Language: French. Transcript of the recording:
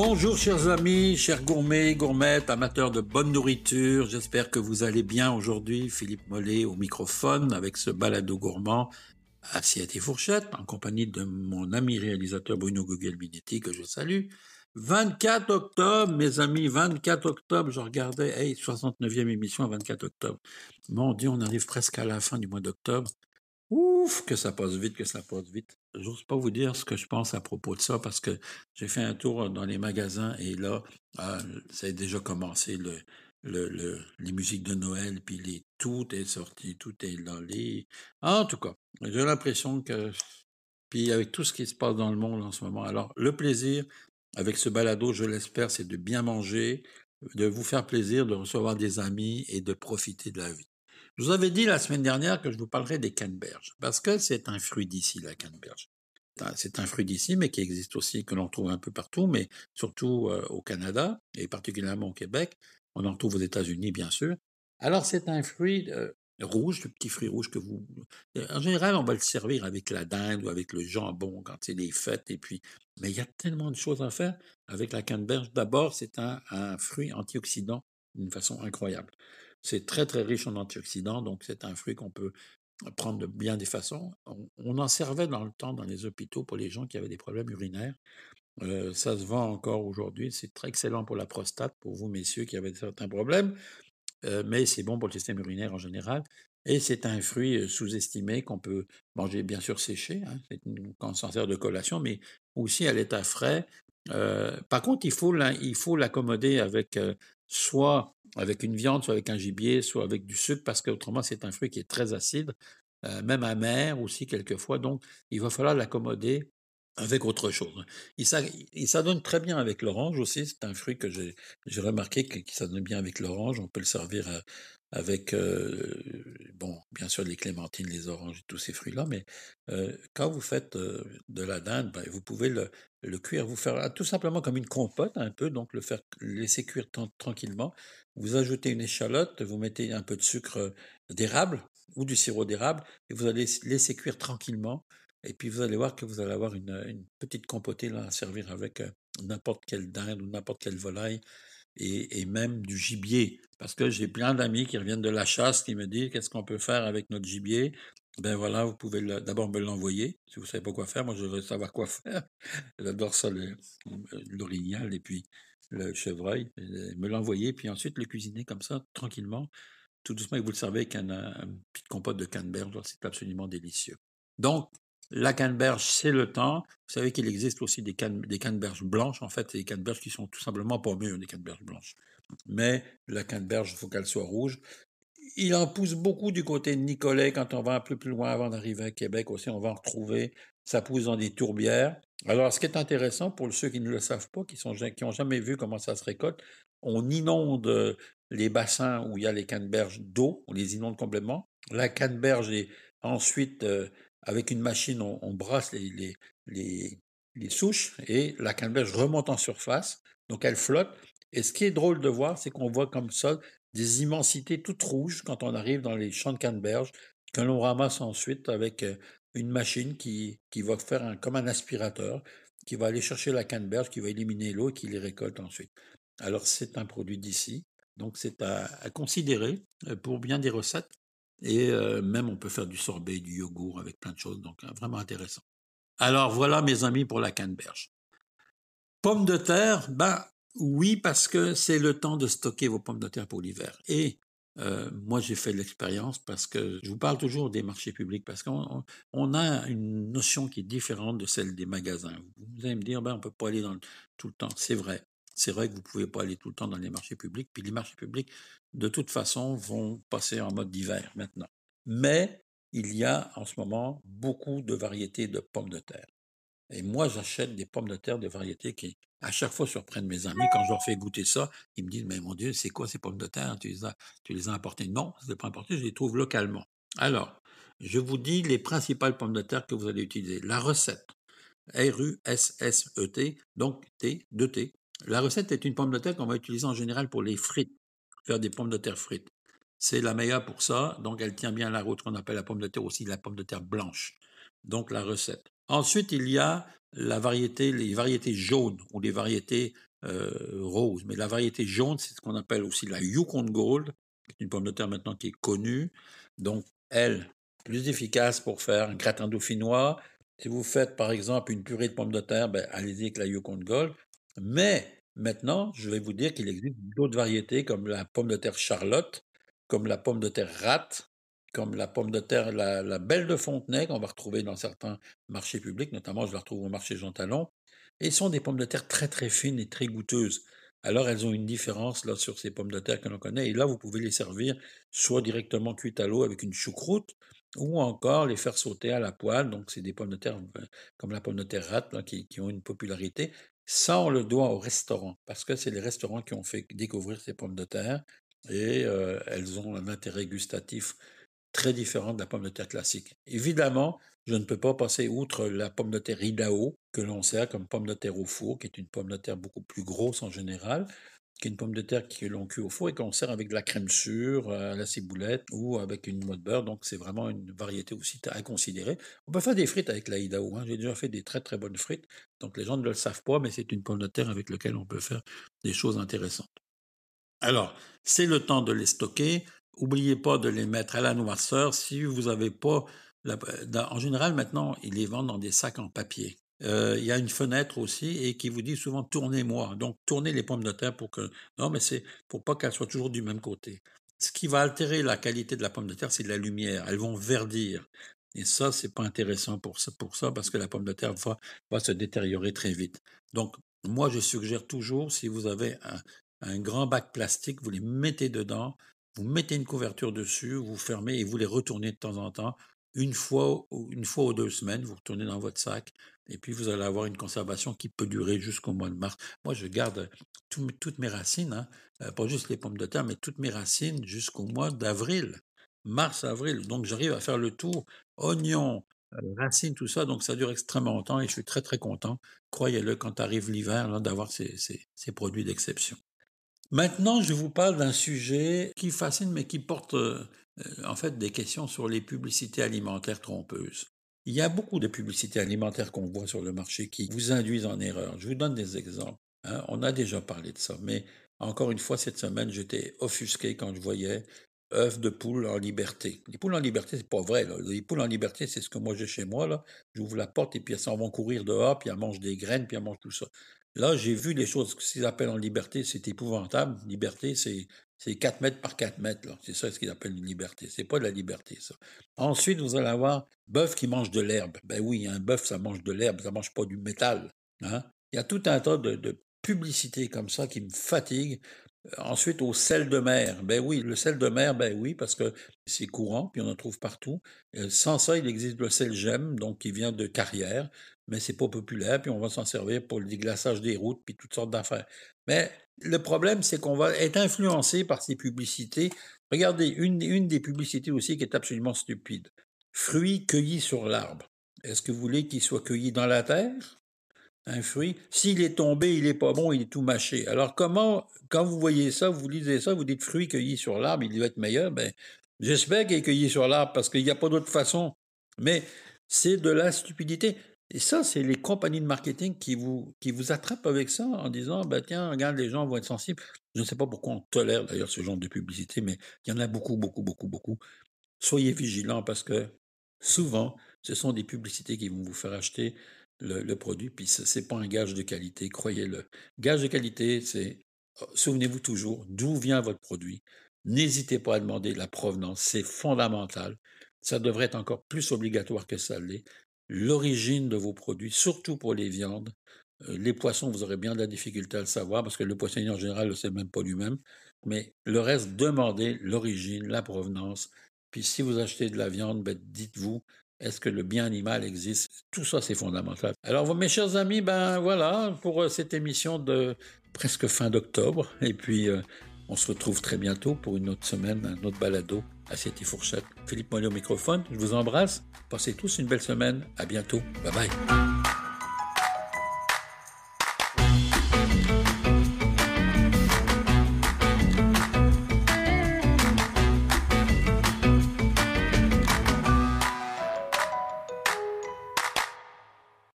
Bonjour chers amis, chers gourmets, gourmettes, amateurs de bonne nourriture. J'espère que vous allez bien aujourd'hui. Philippe Mollet au microphone avec ce balado gourmand assiette et fourchette en compagnie de mon ami réalisateur Bruno Guglielminetti que je salue. 24 octobre, mes amis, 24 octobre, je regardais, hey, 69e émission à 24 octobre. Mon Dieu, on arrive presque à la fin du mois d'octobre. Ouf, que ça passe vite, que ça passe vite. J'ose pas vous dire ce que je pense à propos de ça parce que j'ai fait un tour dans les magasins et là, euh, ça a déjà commencé le, le, le, les musiques de Noël, puis les, tout est sorti, tout est là. Les... En tout cas, j'ai l'impression que, puis avec tout ce qui se passe dans le monde en ce moment, alors le plaisir avec ce balado, je l'espère, c'est de bien manger, de vous faire plaisir, de recevoir des amis et de profiter de la vie. Je vous avais dit la semaine dernière que je vous parlerais des canneberges, parce que c'est un fruit d'ici, la canneberge. C'est un fruit d'ici, mais qui existe aussi, que l'on trouve un peu partout, mais surtout euh, au Canada, et particulièrement au Québec. On en trouve aux États-Unis, bien sûr. Alors, c'est un fruit euh, rouge, le petit fruit rouge que vous... En général, on va le servir avec la dinde ou avec le jambon quand c'est les fêtes, et puis... Mais il y a tellement de choses à faire avec la canneberge. D'abord, c'est un, un fruit antioxydant d'une façon incroyable. C'est très, très riche en antioxydants, donc c'est un fruit qu'on peut prendre de bien des façons. On, en servait dans le temps dans les hôpitaux pour les gens qui avaient des problèmes urinaires. Euh, ça se vend encore aujourd'hui. C'est très excellent pour la prostate, pour vous, messieurs, qui avez certains problèmes, euh, mais c'est bon pour le système urinaire en général. Et c'est un fruit euh, sous-estimé qu'on peut manger, bien sûr, séché. Hein, on s'en sert de collation, mais aussi à l'état frais. Par contre, il faut, l'accommoder avec soit avec une viande, soit avec un gibier, soit avec du sucre, parce qu'autrement, c'est un fruit qui est très acide, euh, même amer aussi quelquefois. Donc, il va falloir l'accommoder avec autre chose. Il s'adonne très bien avec l'orange aussi. C'est un fruit que j'ai remarqué qui s'adonne bien avec l'orange. On peut le servir avec, euh, bon, bien sûr, les clémentines, les oranges tous ces fruits-là, mais quand vous faites de la dinde, ben, vous pouvez le, cuire, vous faire ah, tout simplement comme une compote un peu, donc le faire laisser cuire tranquillement. Vous ajoutez une échalote, vous mettez un peu de sucre d'érable ou du sirop d'érable et vous allez laisser cuire tranquillement. Et puis vous allez voir que vous allez avoir une, une petite compotée là à servir avec n'importe quelle dinde ou n'importe quelle volaille et, même du gibier. Parce que j'ai plein d'amis qui reviennent de la chasse qui me disent qu'est-ce qu'on peut faire avec notre gibier? Ben voilà, vous pouvez d'abord me l'envoyer. Si vous savez pas quoi faire, moi je veux savoir quoi faire. J'adore ça, l'orignal et puis le chevreuil. Me l'envoyer, puis ensuite le cuisiner comme ça, tranquillement, tout doucement, et vous le servez avec un, compote de canneberge. C'est absolument délicieux. Donc, la canneberge, c'est le temps. Vous savez qu'il existe aussi des, cannes, des canneberges blanches. En fait, c'est des canneberges qui sont tout simplement pas mieux, des canneberges blanches. Mais la canneberge, il faut qu'elle soit rouge. Il en pousse beaucoup du côté de Nicolet. Quand on va un peu plus loin avant d'arriver à Québec aussi, on va en retrouver. Ça pousse dans des tourbières. Alors, ce qui est intéressant pour ceux qui ne le savent pas, qui sont qui ont jamais vu comment ça se récolte, on inonde les bassins où il y a les canneberges d'eau, on les inonde complètement. La canneberge est ensuite euh, avec une machine, on, brasse les, les, les, souches et la canneberge remonte en surface, donc elle flotte. Et ce qui est drôle de voir, c'est qu'on voit comme ça des immensités toutes rouges quand on arrive dans les champs de canneberge, que l'on ramasse ensuite avec euh, une machine qui, qui va faire comme un aspirateur, qui va aller chercher la canneberge, qui va éliminer l'eau et qui les récolte ensuite. Alors c'est un produit d'ici, donc c'est à, à, considérer euh, pour bien des recettes. Et euh, même on peut faire du sorbet, du yogourt avec plein de choses, donc euh, vraiment intéressant. Alors voilà mes amis pour la canneberge. Pommes de terre, ben oui parce que c'est le temps de stocker vos pommes de terre pour l'hiver. Et euh, moi j'ai fait l'expérience parce que je vous parle toujours des marchés publics parce qu'on on a une notion qui est différente de celle des magasins. Vous allez me dire ben on peut pas aller dans tout le temps, c'est vrai. C'est vrai que vous pouvez pas aller tout le temps dans les marchés publics, puis les marchés publics, de toute façon, vont passer en mode d'hiver maintenant. Mais il y a en ce moment beaucoup de variétés de pommes de terre. Et moi, j'achète des pommes de terre de variétés qui, à chaque fois, surprennent mes amis. Quand je leur fais goûter ça, ils me disent, mais mon Dieu, c'est quoi ces pommes de terre? Tu les as, tu les as importées? Non, je les pas importées, je les trouve localement. Alors, je vous dis les principales pommes de terre que vous allez utiliser. La recette. R-U-S-S-E-T, donc T, 2T. La recette est une pomme de terre qu'on va utiliser en général pour les frites, faire des pommes de terre frites. C'est la meilleure pour ça, donc elle tient bien la route qu'on appelle la pomme de terre aussi la pomme de terre blanche. Donc la recette. Ensuite, il y a la variété, les variétés jaunes ou les variétés rose. Mais la variété jaune, c'est ce qu'on appelle aussi la Yukon Gold, une pomme de terre maintenant qui est connue. Donc, elle, plus efficace pour faire un gratin dauphinois. Si vous faites, par exemple, une purée de pommes de terre, ben, allez-y avec la Yukon Gold. Mais maintenant, je vais vous dire qu'il existe d'autres variétés comme la pomme de terre Charlotte, comme la pomme de terre Rate, comme la pomme de terre, la, belle de Fontenay, qu'on va retrouver dans certains marchés publics, notamment je la retrouve au marché Jean Talon. Et sont des pommes de terre très très fines et très goûteuses. Alors elles ont une différence là sur ces pommes de terre que l'on connaît. Et là, vous pouvez les servir soit directement cuites à l'eau avec une choucroute, ou encore les faire sauter à la poêle. Donc c'est des pommes de terre euh, comme la pomme de terre rate qui, ont une popularité. Ça, on le doit au restaurant, parce que c'est les restaurants qui ont fait découvrir ces pommes de terre et euh, elles ont un intérêt gustatif très différent de la pomme de terre classique. Évidemment, je ne peux pas passer outre la pomme de terre Idaho, que l'on sert comme pomme de terre au four, qui est une pomme de terre beaucoup plus grosse en général, qui est une pomme de terre que l'on cuit au four et qu'on sert avec de la crème sûre, à la ciboulette ou avec une noix de beurre. Donc, c'est vraiment une variété aussi à considérer. On peut faire des frites avec la Idaho. Hein. J'ai déjà fait des très, très bonnes frites. Donc, les gens ne le savent pas, mais c'est une pomme de terre avec laquelle on peut faire des choses intéressantes. Alors, c'est le temps de les stocker. Oubliez pas de les mettre à la noirceur. Si vous n'avez pas... en général, maintenant, ils les vendent dans des sacs en papier. Euh, il y a une fenêtre aussi et qui vous dit souvent tournez-moi. Donc tournez les pommes de terre pour que non, mais c'est pour pas qu'elles soient toujours du même côté. Ce qui va altérer la qualité de la pomme de terre, c'est la lumière. Elles vont verdir. Et ça, c'est pas intéressant pour ça, pour ça parce que la pomme de terre va, va se détériorer très vite. Donc, moi, je suggère toujours, si vous avez un, un grand bac plastique, vous les mettez dedans, vous mettez une couverture dessus, vous fermez et vous les retournez de temps en temps. Une fois, une fois ou deux semaines, vous retournez dans votre sac et puis vous allez avoir une conservation qui peut durer jusqu'au mois de mars. Moi, je garde toutes mes racines, hein, euh, pas juste les pommes de terre, mais toutes mes racines jusqu'au mois d'avril, mars-avril. Donc j'arrive à faire le tour, oignons, euh, racines, tout ça. Donc ça dure extrêmement longtemps et je suis très très content, croyez-le, quand arrive l'hiver, d'avoir ces produits d'exception. Maintenant, je vous parle d'un sujet qui fascine, mais qui porte euh, en fait des questions sur les publicités alimentaires trompeuses. Il y a beaucoup de publicités alimentaires qu'on voit sur le marché qui vous induisent en erreur. Je vous donne des exemples. Hein. On a déjà parlé de ça, mais encore une fois, cette semaine, j'étais offusqué quand je voyais œufs de poule en liberté. Les poules en liberté, c'est pas vrai. Les poules en liberté, c'est ce que moi j'ai chez moi. Là. J'ouvre la porte et puis elles s'en vont courir dehors, puis elles mangent des graines, puis elles mangent tout ça. Là, j'ai vu les choses, qu'ils appellent en liberté, c'est épouvantable. Liberté, c'est, c'est 4 mètres par 4 mètres. C'est ça ce qu'ils appellent une liberté. C'est pas de la liberté, ça. Ensuite, vous allez avoir bœuf qui mange de l'herbe. Ben oui, un bœuf, ça mange de l'herbe, ça mange pas du métal. Hein. Il y a tout un tas de, publicités comme ça qui me fatiguent. Ensuite, au sel de mer. Ben oui, le sel de mer, ben oui, parce que c'est courant, puis on en trouve partout. Sans ça, il existe le sel gemme, donc qui vient de carrière, mais c'est pas populaire, puis on va s'en servir pour le déglaçage des routes, puis toutes sortes d'affaires. Mais le problème, c'est qu'on va être influencé par ces publicités. Regardez, une, des publicités aussi qui est absolument stupide. Fruits cueillis sur l'arbre. Est-ce que vous voulez qu'ils soient cueillis dans la terre un fruit, s'il est tombé, il n'est pas bon, il est tout mâché. Alors comment, quand vous voyez ça, vous lisez ça, vous dites fruit cueilli sur l'arbre, il doit être meilleur, ben, j'espère qu'il est cueilli sur l'arbre parce qu'il n'y a pas d'autre façon. Mais c'est de la stupidité. Et ça, c'est les compagnies de marketing qui vous, qui vous attrapent avec ça en disant, ben, tiens, regarde, les gens vont être sensibles. Je ne sais pas pourquoi on tolère d'ailleurs ce genre de publicité, mais il y en a beaucoup, beaucoup, beaucoup, beaucoup. Soyez vigilants parce que souvent, ce sont des publicités qui vont vous faire acheter le, produit, puis ce n'est pas un gage de qualité, croyez-le. Gage de qualité, c'est, oh, souvenez-vous toujours, d'où vient votre produit. N'hésitez pas à demander la provenance, c'est fondamental. Ça devrait être encore plus obligatoire que ça l'est. L'origine de vos produits, surtout pour les viandes. Euh, les poissons, vous aurez bien de la difficulté à le savoir parce que le poissonnier en général ne le sait même pas lui-même. Mais le reste, demandez l'origine, la provenance. Puis si vous achetez de la viande, ben, dites-vous, est-ce que le bien animal existe? Tout ça, c'est fondamental. Alors, mes chers amis, ben voilà pour euh, cette émission de presque fin d'octobre. Et puis, euh, on se retrouve très bientôt pour une autre semaine, un autre balado, Assiette et Fourchette. Philippe Mollet au microphone. Je vous embrasse. Passez tous une belle semaine. À bientôt. Bye bye.